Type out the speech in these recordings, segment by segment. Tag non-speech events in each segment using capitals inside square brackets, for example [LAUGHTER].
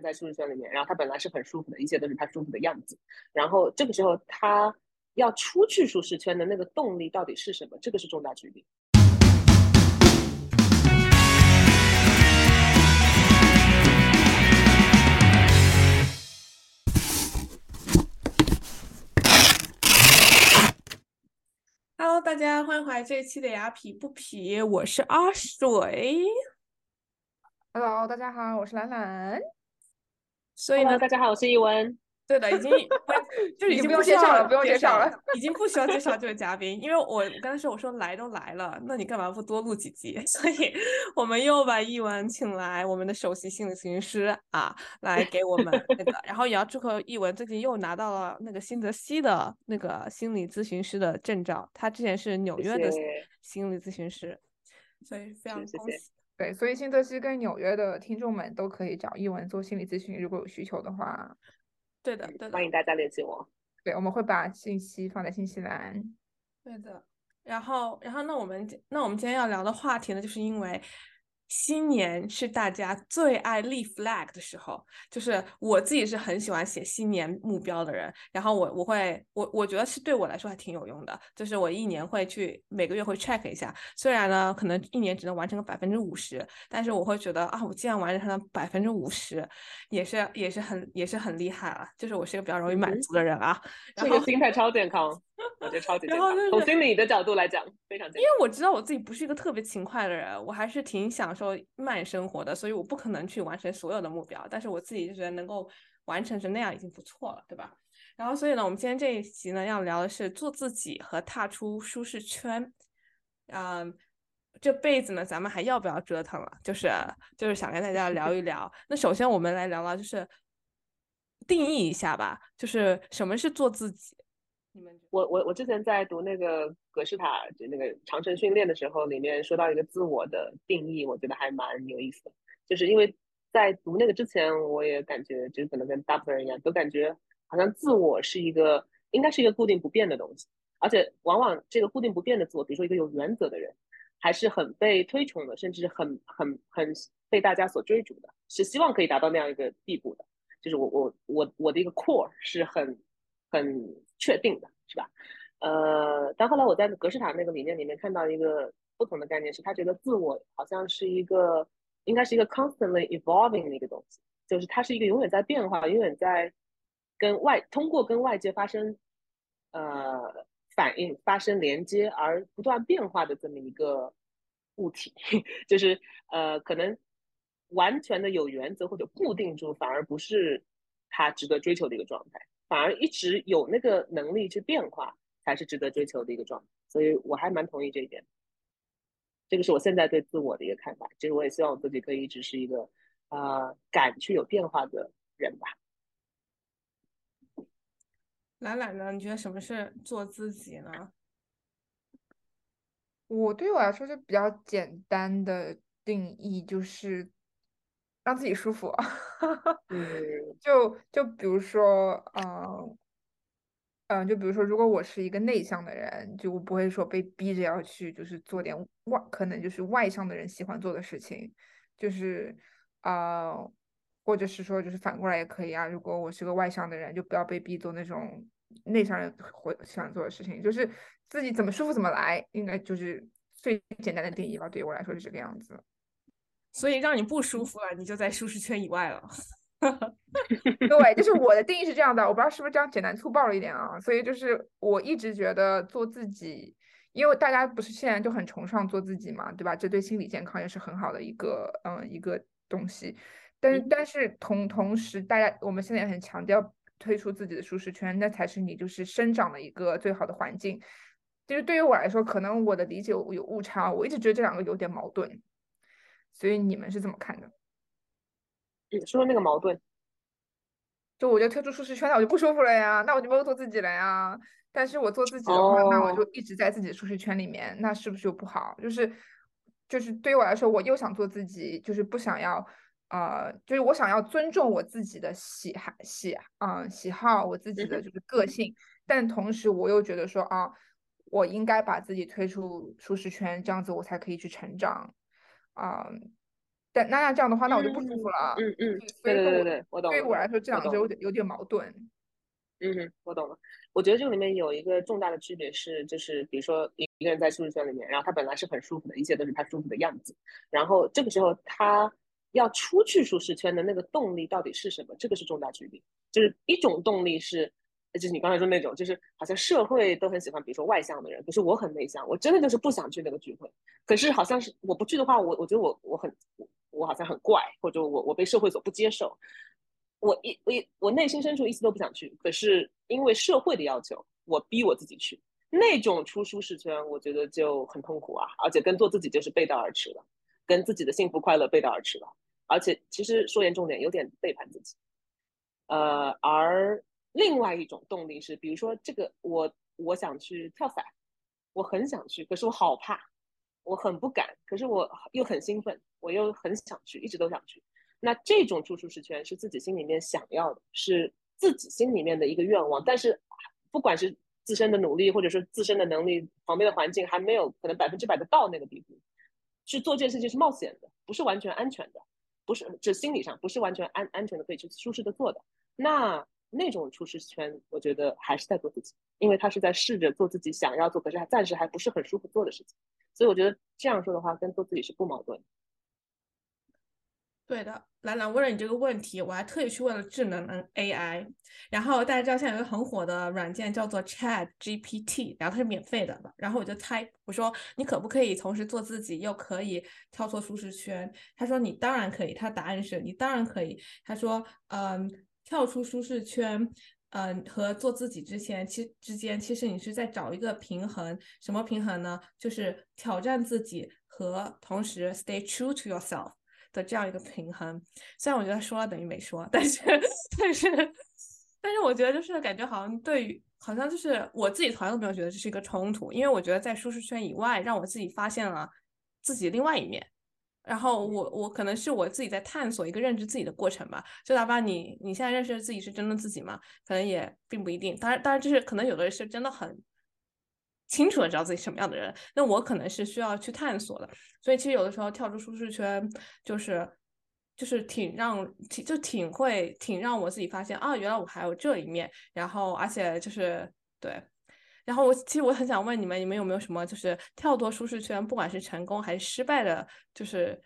在舒适圈里面，然后他本来是很舒服的，一切都是他舒服的样子。然后这个时候他要出去舒适圈的那个动力到底是什么？这个是重大决定。Hello，大家欢迎回来这一期的雅痞不痞，我是阿水。Hello，大家好，我是兰兰。所以呢，大家好，我是一文。对的，已经 [LAUGHS] 就已经不用介绍了不用介介绍了，已经不需要介绍这位嘉宾，因为我我刚才说我说来都来了，那你干嘛不多录几集？[LAUGHS] 所以我们又把一文请来，我们的首席心理咨询师啊，来给我们那个，[LAUGHS] 然后也要祝贺一文最近又拿到了那个新泽西的那个心理咨询师的证照，他之前是纽约的心理咨询师，所以非常是谢谢恭喜。对，所以新泽西跟纽约的听众们都可以找译文做心理咨询，如果有需求的话，对的，对的欢。迎大家联系我。对，我们会把信息放在信息栏。对的，然后，然后，那我们今那我们今天要聊的话题呢，就是因为新年是大家最爱立 flag 的时候，就是我自己是很喜欢写新年目标的人，然后我我会我我觉得是对我来说还挺有用的，就是我一年会去每个月会 check 一下，虽然呢可能一年只能完成个百分之五十，但是我会觉得啊，我既然完成了百分之五十，也是也是很也是很厉害了，就是我是一个比较容易满足的人啊，[LAUGHS] 然这后个心态超健康，我觉得超级健康然后就。是从心理的角度来讲，非常健因为我知道我自己不是一个特别勤快的人，我还是挺享受慢生活的，所以我不可能去完成所有的目标，但是我自己就觉得能够完成成那样已经不错了，对吧？然后所以呢，我们今天这一集呢要聊的是做自己和踏出舒适圈。嗯，这辈子呢，咱们还要不要折腾了？就是就是想跟大家聊一 [LAUGHS] 聊。那首先我们来聊聊，就是定义一下吧，就是什么是做自己？你们我我我之前在读那个格式塔就那个长城训练的时候，里面说到一个自我的定义，我觉得还蛮有意思的。就是因为在读那个之前，我也感觉就是可能跟大部分人一样，都感觉好像自我是一个应该是一个固定不变的东西，而且往往这个固定不变的自我，比如说一个有原则的人，还是很被推崇的，甚至很很很被大家所追逐的，是希望可以达到那样一个地步的。就是我我我我的一个 core 是很很确定的，是吧？呃，但后来我在格式塔那个理念里面看到一个不同的概念，是他觉得自我好像是一个应该是一个 constantly evolving 的一个东西，就是它是一个永远在变化、永远在跟外通过跟外界发生呃反应、发生连接而不断变化的这么一个物体，[LAUGHS] 就是呃可能完全的有原则或者固定住，反而不是他值得追求的一个状态，反而一直有那个能力去变化，才是值得追求的一个状态。所以我还蛮同意这一点。这个是我现在对自我的一个看法。其实我也希望我自己可以一直是一个呃敢去有变化的人吧。懒懒呢？你觉得什么是做自己呢？我对我来说就比较简单的定义就是让自己舒服。[LAUGHS] 嗯就就比如说，嗯、嗯，就比如说，如果我是一个内向的人，就我不会说被逼着要去，就是做点外，可能就是外向的人喜欢做的事情，就是啊、呃或者是说，就是反过来也可以啊。如果我是个外向的人，就不要被逼做那种内向人会喜欢做的事情，就是自己怎么舒服怎么来，应该就是最简单的定义吧。对于我来说是这个样子。所以让你不舒服了，你就在舒适圈以外了。[LAUGHS] 对，就是我的定义是这样的，我不知道是不是这样简单粗暴了一点啊。所以就是我一直觉得做自己，因为大家不是现在就很崇尚做自己嘛，对吧？这对心理健康也是很好的一个嗯一个东西。但是嗯但是同同时，大家我们现在也很强调推出自己的舒适圈，那才是你就是生长的一个最好的环境。就是对于我来说，可能我的理解有有误差，我一直觉得这两个有点矛盾。所以你们是怎么看的？你，说说那个矛盾。就我觉得退出舒适圈，那我就不舒服了呀，那我就没有做自己了呀。但是我做自己的话，那我就哦一直在自己的舒适圈里面，那是不是就不好？就是就是对于我来说，我又想做自己，就是不想要，呃，就是我想要尊重我自己的喜好喜啊、喜好，我自己的就是个性，但同时我又觉得说啊，我应该把自己推出舒适圈，这样子我才可以去成长，啊、但那那这样的话，那我就不舒服了。嗯嗯，对对对对，我懂。对于我来说，这两者有点有点矛盾。嗯哼，我懂了。我觉得这个里面有一个重大的区别是，就是比如说一一个人在舒适圈里面，然后他本来是很舒服的，一切都是他舒服的样子，然后这个时候他要出去舒适圈的那个动力到底是什么？这个是重大区别。就是一种动力是，就是你刚才说那种，就是好像社会都很喜欢，比如说外向的人，可是我很内向，我真的就是不想去那个聚会。可是好像是我不去的话，我我觉得我我很我好像很怪，或者我我被社会所不接受。我一我一我内心深处一丝都不想去，可是因为社会的要求，我逼我自己去。那种出舒适圈，我觉得就很痛苦啊，而且跟做自己就是背道而驰了，跟自己的幸福快乐背道而驰了。而且其实说严重点，有点背叛自己。呃，而另外一种动力是，比如说这个我我想去跳伞，我很想去，可是我好怕，我很不敢，可是我又很兴奋，我又很想去，一直都想去。那这种出舒适圈是自己心里面想要的，是自己心里面的一个愿望。但是，不管是自身的努力，或者说自身的能力，旁边的环境还没有可能百分之百的到那个地步，去做这件事情是冒险的，不是完全安全的，不是这心理上不是完全安安全的可以去舒适的做的。那那种舒适圈，我觉得还是在做自己，因为他是在试着做自己想要做，可是还暂时还不是很舒服做的事情。所以我觉得这样说的话，跟做自己是不矛盾。对的，兰兰问了你这个问题，我还特意去问了智能 AI。然后大家知道现在有一个很火的软件叫做 Chat GPT，然后它是免费的。然后我就猜，我说你可不可以同时做自己，又可以跳脱舒适圈？他说你当然可以。他答案是你当然可以。他说，嗯，跳出舒适圈，嗯，和做自己之前，其之间其实你是在找一个平衡。什么平衡呢？就是挑战自己和同时 stay true to yourself。的这样一个平衡，虽然我觉得说了等于没说，但是但是但是我觉得就是感觉好像对于好像就是我自己从来都没有觉得这是一个冲突，因为我觉得在舒适圈以外，让我自己发现了自己另外一面，然后我我可能是我自己在探索一个认知自己的过程吧，就哪怕你你现在认识自己是真的自己吗？可能也并不一定，当然当然就是可能有的人是真的很。清楚的知道自己什么样的人，那我可能是需要去探索的，所以其实有的时候跳出舒适圈，就是就是挺让挺就挺会挺让我自己发现啊，原来我还有这一面，然后而且就是对，然后我其实我很想问你们，你们有没有什么就是跳脱舒适圈，不管是成功还是失败的，就是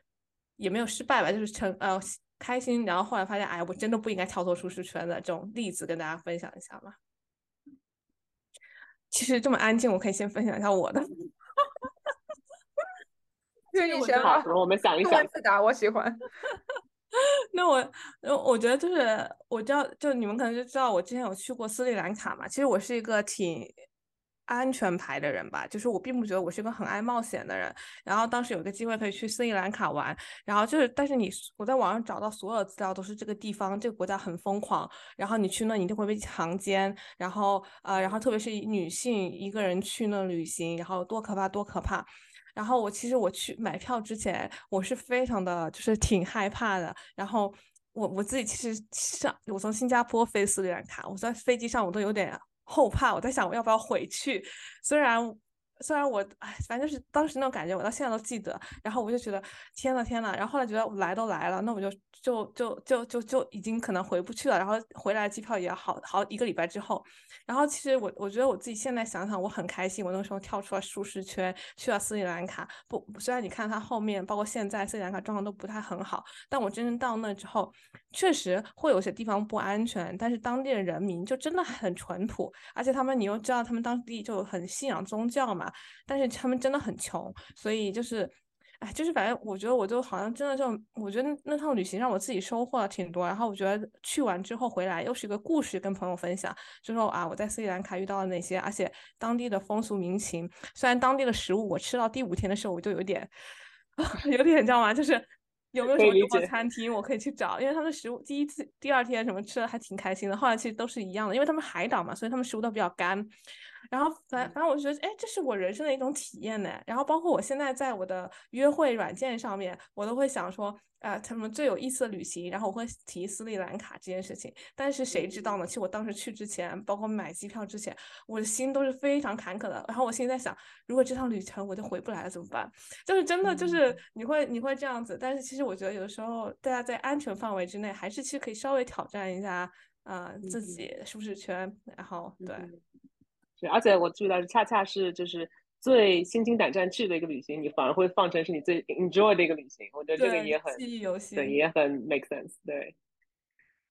也没有失败吧，就是成呃开心，然后后来发现哎，我真的不应该跳脱舒适圈的这种例子，跟大家分享一下吗？其实这么安静，我可以先分享一下我的。愿意先吧，我们想一想。自答，我喜欢。[LAUGHS] 那我，我觉得就是，我知道，就你们可能就知道，我之前有去过斯里兰卡嘛。其实我是一个挺。安全牌的人吧，就是我并不觉得我是一个很爱冒险的人。然后当时有个机会可以去斯里兰卡玩，然后就是，但是你我在网上找到所有资料都是这个地方这个国家很疯狂，然后你去那一定会被强奸，然后呃，然后特别是女性一个人去那旅行，然后多可怕多可怕。然后我其实我去买票之前，我是非常的就是挺害怕的。然后我我自己其实上我从新加坡飞斯里兰卡，我在飞机上我都有点。后怕，我在想我要不要回去。虽然虽然我哎，反正就是当时那种感觉，我到现在都记得。然后我就觉得天呐天呐，然后后来觉得来都来了，那我就就就就就就已经可能回不去了。然后回来机票也好好一个礼拜之后。然后其实我我觉得我自己现在想想，我很开心，我那个时候跳出了舒适圈，去了斯里兰卡。不，虽然你看它后面，包括现在斯里兰卡状况都不太很好，但我真正到那之后，确实会有些地方不安全。但是当地的人民就真的很淳朴，而且他们你又知道他们当地就很信仰宗教嘛，但是他们真的很穷，所以就是。哎，就是反正我觉得我就好像真的就，我觉得那趟旅行让我自己收获了挺多。然后我觉得去完之后回来又是一个故事跟朋友分享，就说啊我在斯里兰卡遇到了哪些，而且当地的风俗民情。虽然当地的食物我吃到第五天的时候我就有点，[LAUGHS] 有点你知道吗？就是有没有什么中国餐厅我可以去找？因为他们食物第一次、第二天什么吃的还挺开心的。后来其实都是一样的，因为他们海岛嘛，所以他们食物都比较干。然后反反正我就觉得，哎，这是我人生的一种体验呢。然后包括我现在在我的约会软件上面，我都会想说，啊，他们最有意思的旅行，然后我会提斯里兰卡这件事情。但是谁知道呢？其实我当时去之前，包括买机票之前，我的心都是非常坎坷的。然后我现在想，如果这趟旅程我就回不来了怎么办？就是真的，就是你会你会这样子。但是其实我觉得有的时候大家在安全范围之内，还是其实可以稍微挑战一下啊自己舒适圈。然后对，对，而且我注意到恰恰是就是。最心惊胆战去的一个旅行，你反而会放成是你最 enjoy 的一个旅行。我觉得这个也很记忆犹新，对，也很 make sense。对，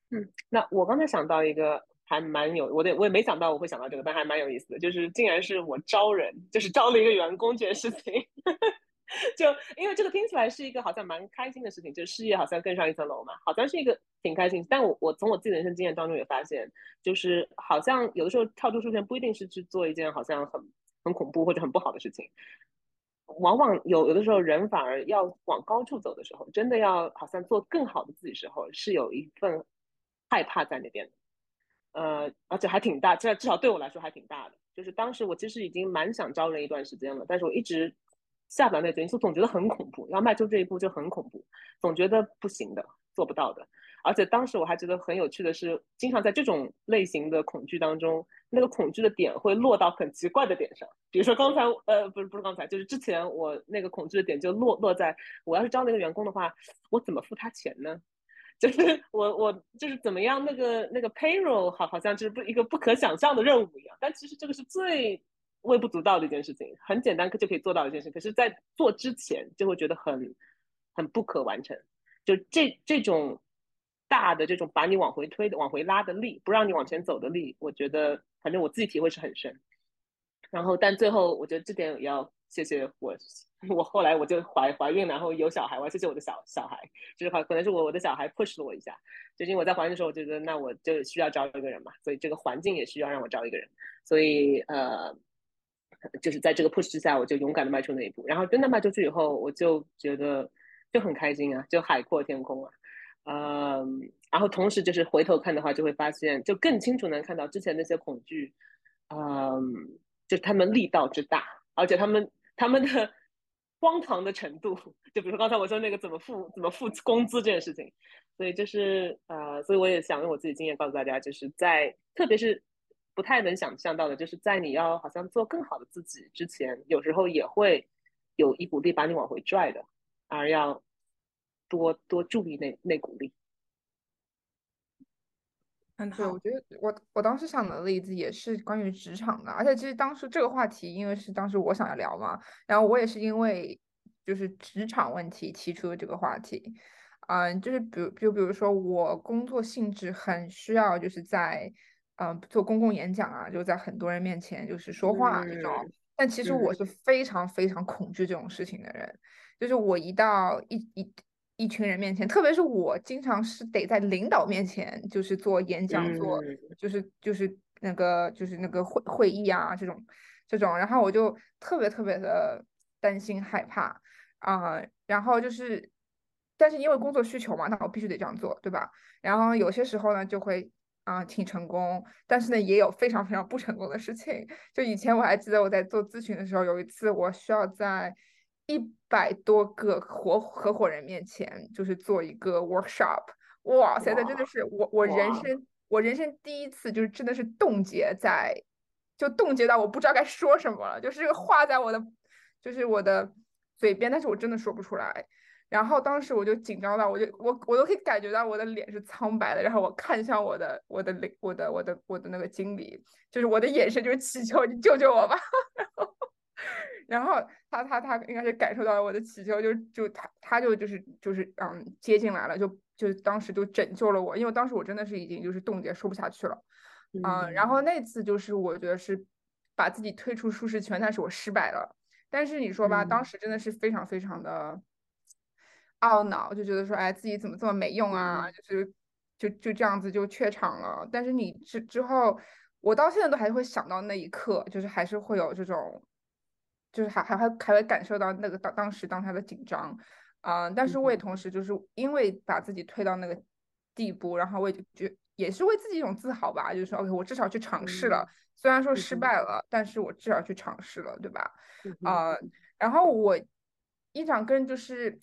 嗯，那我刚才想到一个还蛮有，我得我也没想到我会想到这个，但还蛮有意思的，就是竟然是我招人，就是招了一个员工这件事情。就因为这个听起来是一个好像蛮开心的事情，就事业好像更上一层楼嘛，好像是一个挺开心。但我我从我自己的人生经验当中也发现，就是好像有的时候跳出舒适圈不一定是去做一件好像很。很恐怖或者很不好的事情，往往有有的时候人反而要往高处走的时候，真的要好像做更好的自己时候，是有一份害怕在那边的，呃，而且还挺大，至至少对我来说还挺大的。就是当时我其实已经蛮想招人一段时间了，但是我一直下不了那决心，就总觉得很恐怖，要迈出这一步就很恐怖，总觉得不行的，做不到的。而且当时我还觉得很有趣的是，经常在这种类型的恐惧当中，那个恐惧的点会落到很奇怪的点上。比如说刚才，呃，不是不是刚才，就是之前我那个恐惧的点就落落在，我要是招那个员工的话，我怎么付他钱呢？[LAUGHS] 就是我我就是怎么样那个那个 payroll 好好像就是不一个不可想象的任务一样。但其实这个是最微不足道的一件事情，很简单就可以做到一件事。可是，在做之前就会觉得很很不可完成。就这这种。大的这种把你往回推的、往回拉的力，不让你往前走的力，我觉得反正我自己体会是很深。然后，但最后我觉得这点也要谢谢我，[LAUGHS] 我后来我就怀怀孕，然后有小孩，我要谢谢我的小小孩，就是可可能是我我的小孩 push 了我一下。就因为我在怀孕的时候，我觉得那我就需要招一个人嘛，所以这个环境也需要让我招一个人。所以呃，就是在这个 push 之下，我就勇敢的迈出那一步。然后真的迈出去以后，我就觉得就很开心啊，就海阔天空啊。嗯，然后同时就是回头看的话，就会发现就更清楚能看到之前那些恐惧，嗯，就他们力道之大，而且他们他们的 [LAUGHS] 荒唐的程度，就比如说刚才我说那个怎么付怎么付工资这件事情，所以就是呃，所以我也想用我自己经验告诉大家，就是在特别是不太能想象到的，就是在你要好像做更好的自己之前，有时候也会有一股力把你往回拽的，而要。多多注意那那股力，很好。对，我觉得我我当时想的例子也是关于职场的，而且其实当时这个话题，因为是当时我想要聊嘛，然后我也是因为就是职场问题提出的这个话题。嗯，就是比如就比如说我工作性质很需要就是在嗯做公共演讲啊，就在很多人面前就是说话这种，但其实我是非常非常恐惧这种事情的人，就是我一到一一。一群人面前，特别是我经常是得在领导面前，就是做演讲，做就是就是那个就是那个会会议啊这种这种，然后我就特别特别的担心害怕。啊，然后就是，但是因为工作需求嘛，那我必须得这样做，对吧？然后有些时候呢就会啊挺成功，但是呢也有非常非常不成功的事情。就以前我还记得我在做咨询的时候，有一次我需要在。一百多个合合伙人面前，就是做一个 workshop，哇塞，那真的是我我人生我人生第一次，就是真的是冻结在，就冻结到我不知道该说什么了，就是这个话在我的，就是我的嘴边，但是我真的说不出来。然后当时我就紧张到，我就我我都可以感觉到我的脸是苍白的。然后我看向我的我的领我的我的我的那个经理，就是我的眼神就是祈求你救救我吧。然后。然后他他他应该是感受到了我的祈求，就就他他就就是就是嗯接进来了，就就当时就拯救了我，因为当时我真的是已经就是冻结说不下去了，嗯，然后那次就是我觉得是把自己推出舒适圈，但是我失败了。但是你说吧，当时真的是非常非常的懊恼，就觉得说哎自己怎么这么没用啊，就是就就这样子就怯场了。但是你之之后，我到现在都还会想到那一刻，就是还是会有这种。就是还还会还会感受到那个当当时当下的紧张，啊，但是我也同时就是因为把自己推到那个地步，然后我也就觉也是为自己一种自豪吧，就是说 OK，我至少去尝试了，虽然说失败了，但是我至少去尝试了，对吧？啊，然后我一长跟就是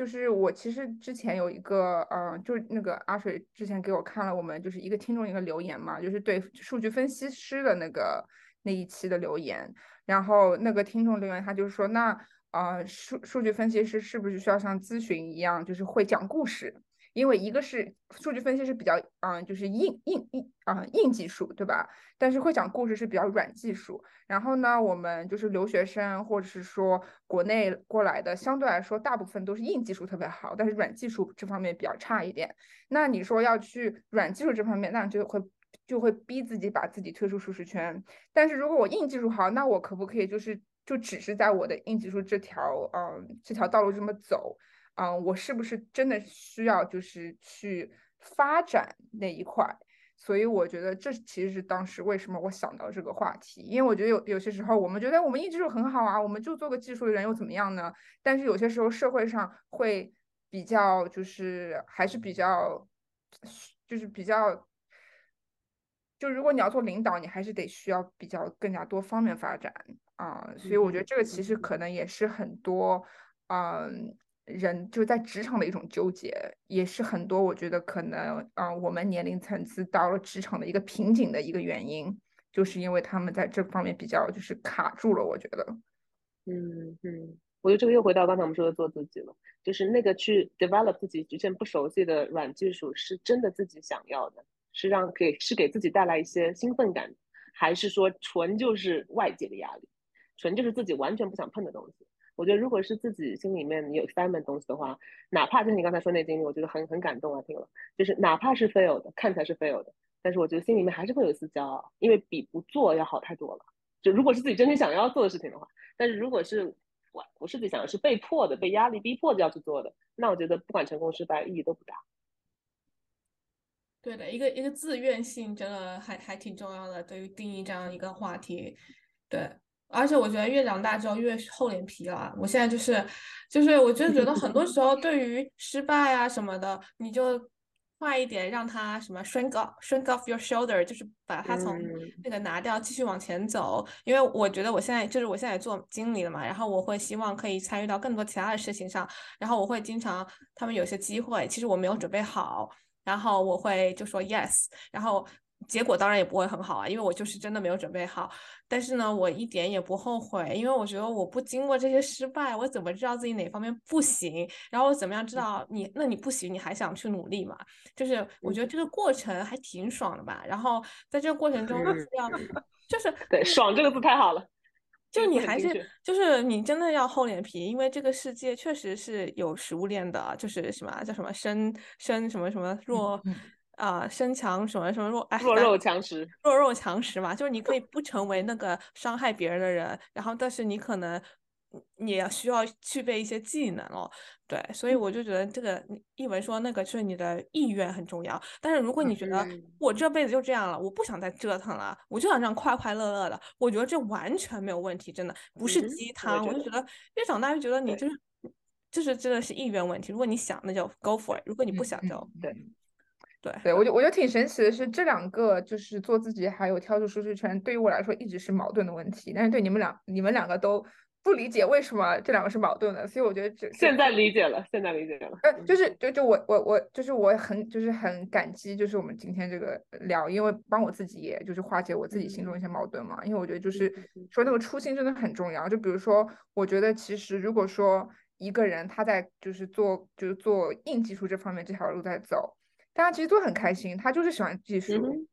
就是我其实之前有一个，呃，就是那个阿水之前给我看了我们就是一个听众一个留言嘛，就是对数据分析师的那个那一期的留言，然后那个听众留言他就说，那啊数数据分析师是不是需要像咨询一样，就是会讲故事？因为一个是数据分析是比较，嗯，就是硬硬硬啊硬技术，对吧？但是会讲故事是比较软技术。然后呢，我们就是留学生或者是说国内过来的，相对来说大部分都是硬技术特别好，但是软技术这方面比较差一点。那你说要去软技术这方面，那就会就会逼自己把自己推出舒适圈。但是如果我硬技术好，那我可不可以就是就只是在我的硬技术这条嗯这条道路这么走？嗯，我是不是真的需要就是去发展那一块？所以我觉得这其实是当时为什么我想到这个话题，因为我觉得有有些时候我们觉得我们硬技术很好啊，我们就做个技术的人又怎么样呢？但是有些时候社会上会比较就是还是比较就是比较，就如果你要做领导，你还是得需要比较更加多方面发展啊。所以我觉得这个其实可能也是很多嗯。人就是在职场的一种纠结，也是很多我觉得可能啊，我们年龄层次到了职场的一个瓶颈的一个原因，就是因为他们在这方面比较就是卡住了。我觉得，嗯嗯，我觉得这个又回到刚才我们说的做自己了，就是那个去 develop 自己之前不熟悉的软技术，是真的自己想要的，是让给是给自己带来一些兴奋感，还是说纯就是外界的压力，纯就是自己完全不想碰的东西。我觉得，如果是自己心里面有 excitement 东西的话，哪怕就是你刚才说那经历，我觉得很很感动啊，听了，就是哪怕是 fail 的，看起来是 fail 的，但是我觉得心里面还是会有一丝骄傲，因为比不做要好太多了。就如果是自己真正想要做的事情的话，但是如果是我不是自己想要，是被迫的、被压力逼迫的要去做的，那我觉得不管成功失败意义都不大。对的，一个一个自愿性真的还还挺重要的，对于定义这样一个话题，对。而且我觉得越长大之后越厚脸皮了。我现在就是，就是我就觉得很多时候对于失败啊什么的，你就快一点让他什么 shrink off shrink off your shoulder，就是把它从那个拿掉，继续往前走。因为我觉得我现在就是我现在做经理了嘛，然后我会希望可以参与到更多其他的事情上，然后我会经常他们有些机会，其实我没有准备好，然后我会就说 yes，然后。结果当然也不会很好啊，因为我就是真的没有准备好。但是呢，我一点也不后悔，因为我觉得我不经过这些失败，我怎么知道自己哪方面不行？然后我怎么样知道你？那你不行，你还想去努力嘛？就是我觉得这个过程还挺爽的吧。然后在这个过程中要，[LAUGHS] 就是对“爽”这个字太好了。就你还是就是你真的要厚脸皮，因为这个世界确实是有食物链的，就是什么叫什么生生什么什么弱。啊，身强什么什么弱，哎，弱肉强食，弱肉强食嘛，就是你可以不成为那个伤害别人的人，然后但是你可能你也需要具备一些技能哦，对，所以我就觉得这个译文说那个是你的意愿很重要，但是如果你觉得我这辈子就这样了，我不想再折腾了，我就想这样快快乐乐的，我觉得这完全没有问题，真的不是鸡汤，我就觉得越长大越觉得你就是就是真的是意愿问题，如果你想那就 go for it，如果你不想就对。对对，我就我觉得挺神奇的是，这两个就是做自己还有跳出舒适圈，对于我来说一直是矛盾的问题。但是对你们两，你们两个都不理解为什么这两个是矛盾的，所以我觉得这现在理解了，现在理解了。呃，就是就就我我我就是我很就是很感激，就是我们今天这个聊，因为帮我自己也就是化解我自己心中一些矛盾嘛。因为我觉得就是说那个初心真的很重要。就比如说，我觉得其实如果说一个人他在就是做就是做硬技术这方面这条路在走。大家其实都很开心，他就是喜欢技术，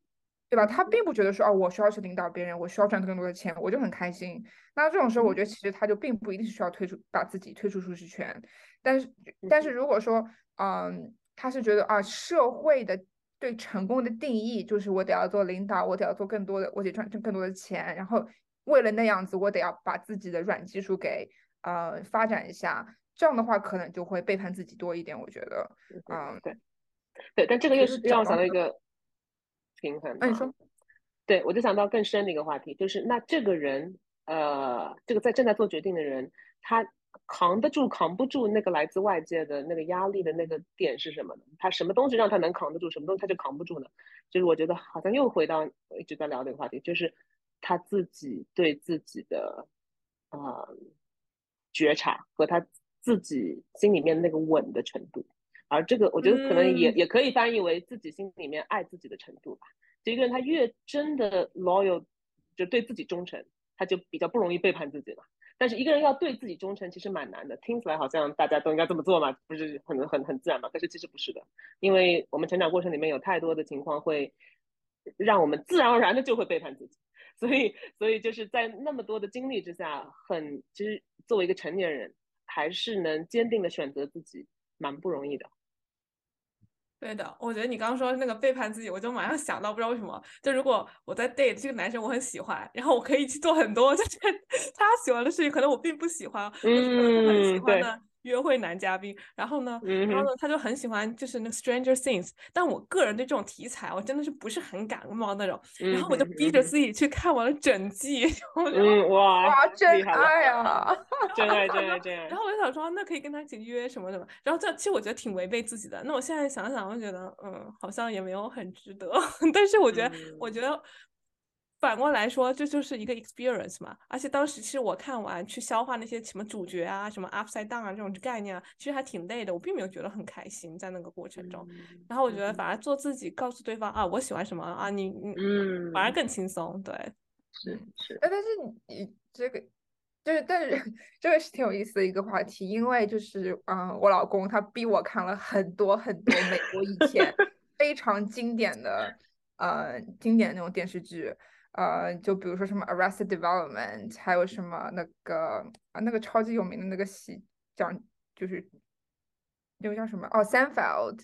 对吧？他并不觉得说哦，我需要去领导别人，我需要赚更多的钱，我就很开心。那这种时候，我觉得其实他就并不一定是需要退出，把自己退出舒适圈。但是，但是如果说，嗯，他是觉得啊，社会的对成功的定义就是我得要做领导，我得要做更多的，我得赚挣更多的钱，然后为了那样子，我得要把自己的软技术给呃发展一下。这样的话，可能就会背叛自己多一点。我觉得，嗯，对。对，但这个又是让我想到一个平衡。那你说，对我就想到更深的一个话题，就是那这个人，呃，这个在正在做决定的人，他扛得住扛不住那个来自外界的那个压力的那个点是什么呢？他什么东西让他能扛得住，什么东西他就扛不住呢？就是我觉得好像又回到我一直在聊的一个话题，就是他自己对自己的啊觉察和他自己心里面那个稳的程度。而这个，我觉得可能也、嗯也可以翻译为自己心里面爱自己的程度吧。就一个人他越真的 loyal，就对自己忠诚，他就比较不容易背叛自己嘛。但是一个人要对自己忠诚，其实蛮难的。听起来好像大家都应该这么做嘛，不是很很很自然嘛？但是其实不是的，因为我们成长过程里面有太多的情况会让我们自然而然的就会背叛自己。所以，所以就是在那么多的经历之下，很其实作为一个成年人，还是能坚定的选择自己，蛮不容易的。对的，我觉得你刚刚说那个背叛自己，我就马上想到，不知道为什么，就如果我在 date 这个男生我很喜欢，然后我可以去做很多 [LAUGHS] 就是他喜欢的事情，可能我并不喜欢，我是可能很喜嗯对欢的约会男嘉宾，然后呢，然后呢，他就很喜欢就是那个 Stranger Things，但我个人对这种题材我真的是不是很感冒那种，然后我就逼着自己去看完了整季，嗯，哇，哇，真爱啊！真爱，真爱，[LAUGHS] 真爱然。后我就想说，那可以跟他一起约什么什么，然后这其实我觉得挺违背自己的。那我现在想想，我觉得，嗯，好像也没有很值得。[LAUGHS] 但是我觉得，我嗯觉得反过来说，这就是一个 experience 嘛。而且当时其实我看完去消化那些什么主角啊、什么 upside down 啊这种概念啊，其实还挺累的。我并没有觉得很开心在那个过程中。嗯然后我觉得反而做自己，告诉对方啊，我喜欢什么啊，你你嗯，反而更轻松。对，是是，哎，但是你你这个就是，但是 [LAUGHS] 这个是挺有意思的一个话题，因为就是，嗯，我老公他逼我看了很多很多美国以前 [LAUGHS] 非常经典的，呃，经典的那种电视剧，呃，就比如说什么《Arrested Development》，还有什么那个啊那个超级有名的那个戏讲就是那个叫什么哦，《Seinfeld》，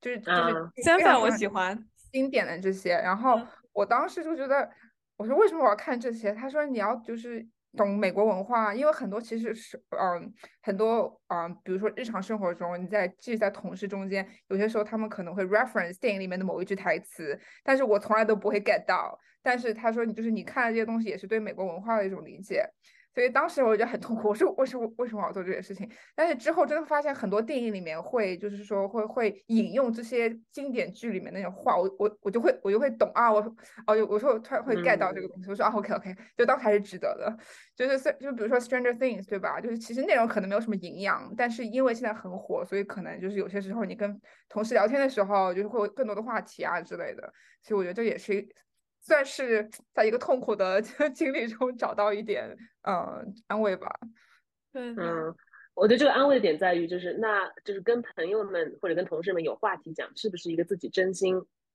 就是就是 Sanfield，我喜欢。经典的这些，然后嗯我当时就觉得，我说为什么我要看这些？他说你要就是懂美国文化，因为很多其实是嗯很多嗯，比如说日常生活中，你在即使在同事中间，有些时候他们可能会 reference 电影里面的某一句台词，但是我从来都不会 get 到。但是他说你就是你看的这些东西也是对美国文化的一种理解。所以当时我觉得很痛苦，我说为什么为什么我要做这件事情？但是之后真的发现很多电影里面会，就是说会会引用这些经典剧里面那种话，我我我就会我就会懂啊，我哦，有我说我突然会 get 到这个东西，我说啊 OK OK，就当时还是值得的，就是虽就比如说 Stranger Things 对吧？就是其实内容可能没有什么营养，但是因为现在很火，所以可能就是有些时候你跟同事聊天的时候，就是会有更多的话题啊之类的，所以我觉得这也是算是在一个痛苦的 [LAUGHS] 经历中找到一点呃安慰吧。对，嗯，我觉得这个安慰的点在于，就是那就是跟朋友们或者跟同事们有话题讲，是不是一个自己真心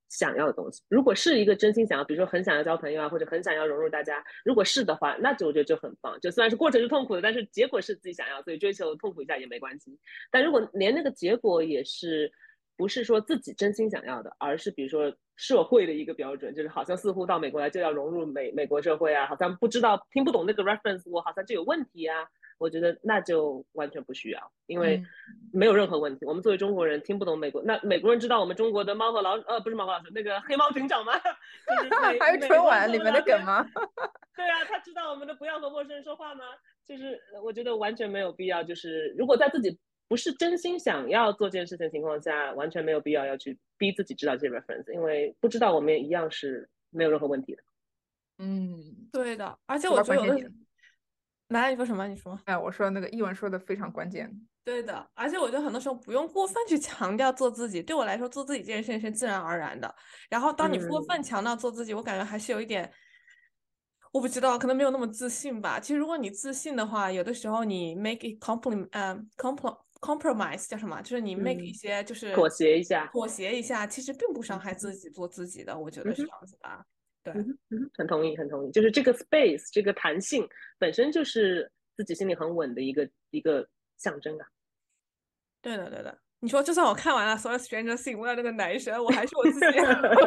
想要的东西？如果是一个真心想要，比如说很想要交朋友啊，或者很想要融入大家，如果是的话，那就我觉得就很棒。就虽然是过程是痛苦的，但是结果是自己想要，所以追求痛苦一下也没关系。但如果连那个结果也是不是说自己真心想要的，而是比如说社会的一个标准，就是好像似乎到美国来就要融入美美国社会啊，好像不知道听不懂那个 reference，我好像就有问题啊。我觉得那就完全不需要，因为嗯没有任何问题。我们作为中国人听不懂美国，那美国人知道我们中国的猫和老呃不是猫和老鼠，那个黑猫警长吗？[LAUGHS] 就是 [LAUGHS] 美还有美春晚里面的梗吗？[LAUGHS] 对啊，他知道我们的不要和陌生人说话吗？就是我觉得完全没有必要，就是如果在自己不是真心想要做这件事情的情况下，完全没有必要要去逼自己知道这些 reference，因为不知道我们也一样是没有任何问题的。嗯，对的，而且我觉得有的关键点 [LAUGHS] 来，你说什么？你说。哎，我说那个译文说的非常关键。对的，而且我觉得很多时候不用过分去强调做自己。对我来说，做自己这件事情是自然而然的。然后，当你过分嗯强调做自己，我感觉还是有一点，我不知道，可能没有那么自信吧。其实，如果你自信的话，有的时候你 make it compliment，嗯 comprom compromise 叫什么？就是你 make 一嗯些就是妥协一下妥协一下，其实并不伤害自己做自己的。我觉得是嗯这样子的。对，嗯哼嗯，很同意，很同意。就是这个 space，这个弹性本身就是自己心里很稳的一个一个象征啊。对的，对的。你说，就算我看完了所有 Stranger Things，为了那个男神，我还是我自己。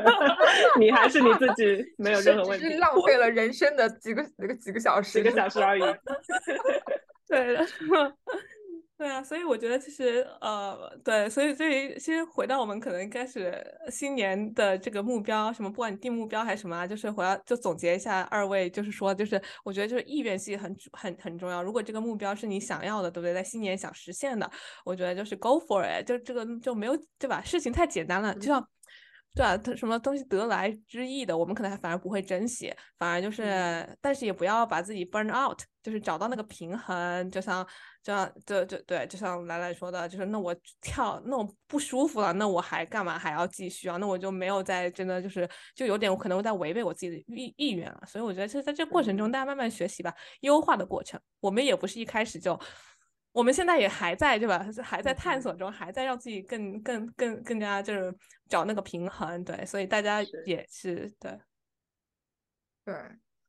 [LAUGHS] 你还是你自己，没有任何问题只是。浪费了人生的几个那个几个小时，几个小时而已。对的，[LAUGHS] 对啊，所以我觉得其实呃，对，所以对于其实回到我们可能开始新年的这个目标，什么不管你定目标还是什么啊，就是回到就总结一下二位，就是说，就是我觉得就是意愿性很很很重要。如果这个目标是你想要的，对不对？在新年想实现的，我觉得就是 go for it，就这个就没有对吧？事情太简单了，就像。对啊，它什么东西得来之易的，我们可能还反而不会珍惜，反而就是，但是也不要把自己 burn out，就是找到那个平衡，就像就像就就对，就像兰兰说的，就是那我跳那我不舒服了，那我还干嘛还要继续啊？那我就没有在真的就是就有点我可能在违背我自己的意意愿了。所以我觉得其实在这过程中，大家慢慢学习吧，优化的过程，我们也不是一开始就。我们现在也还在，对吧？还在探索中，还在让自己更、更、更、更加就是找那个平衡，对。所以大家也是对，对，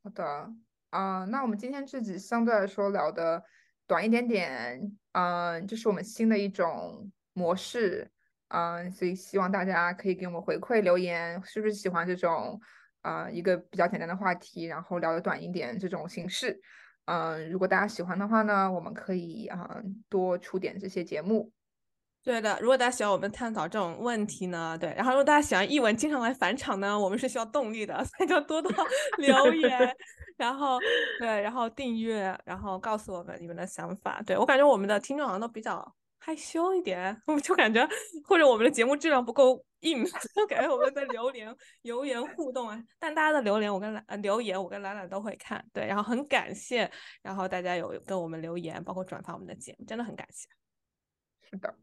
好的啊。那我们今天自己相对来说聊的短一点点，嗯，这是我们新的一种模式，嗯，所以希望大家可以给我们回馈留言，是不是喜欢这种啊一个比较简单的话题，然后聊的短一点这种形式。嗯，如果大家喜欢的话呢，我们可以啊多出点这些节目。对的，如果大家喜欢我们探讨这种问题呢，对，然后如果大家喜欢译文经常来返场呢，我们是需要动力的，[LAUGHS] 所以就多多 [LAUGHS] 留言，然后对，然后订阅，然后告诉我们你们的想法。对我感觉我们的听众好像都比较。害羞一点，我们就感觉或者我们的节目质量不够硬，[LAUGHS] 就感觉我们的留言留言互动啊。但大家的留言，我跟兰留言，我跟兰兰都会看，对，然后很感谢，然后大家有跟我们留言，包括转发我们的节目，真的很感谢。是的，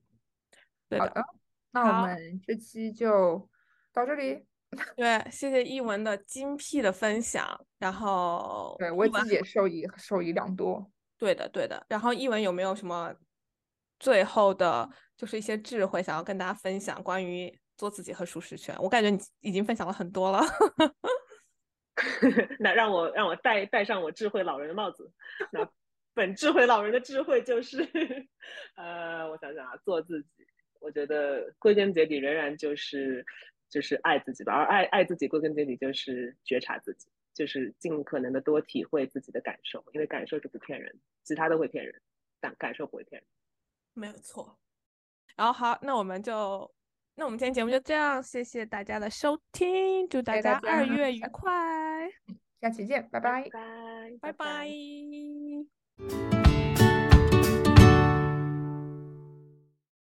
对的。那我们这期就到这里。[LAUGHS] 对，谢谢一文的精辟的分享，然后对我自己也受益受益良多。对的，对的。然后一文有没有什么？最后的就是一些智慧，想要跟大家分享关于做自己和舒适圈。我感觉你已经分享了很多了 [LAUGHS] [LAUGHS] 那让我让我戴戴上我智慧老人的帽子。那本智慧老人的智慧就是，呃，我想想啊，做自己。我觉得归根结底仍然就是就是爱自己吧，而爱爱自己归根结底就是觉察自己，就是尽可能的多体会自己的感受，因为感受是不骗人，其他都会骗人，但感受不会骗人。没有错，然后好，那我们就，那我们今天节目就这样，谢谢大家的收听，祝大家二月 [LAUGHS] 愉快，下期见，拜拜，拜拜拜。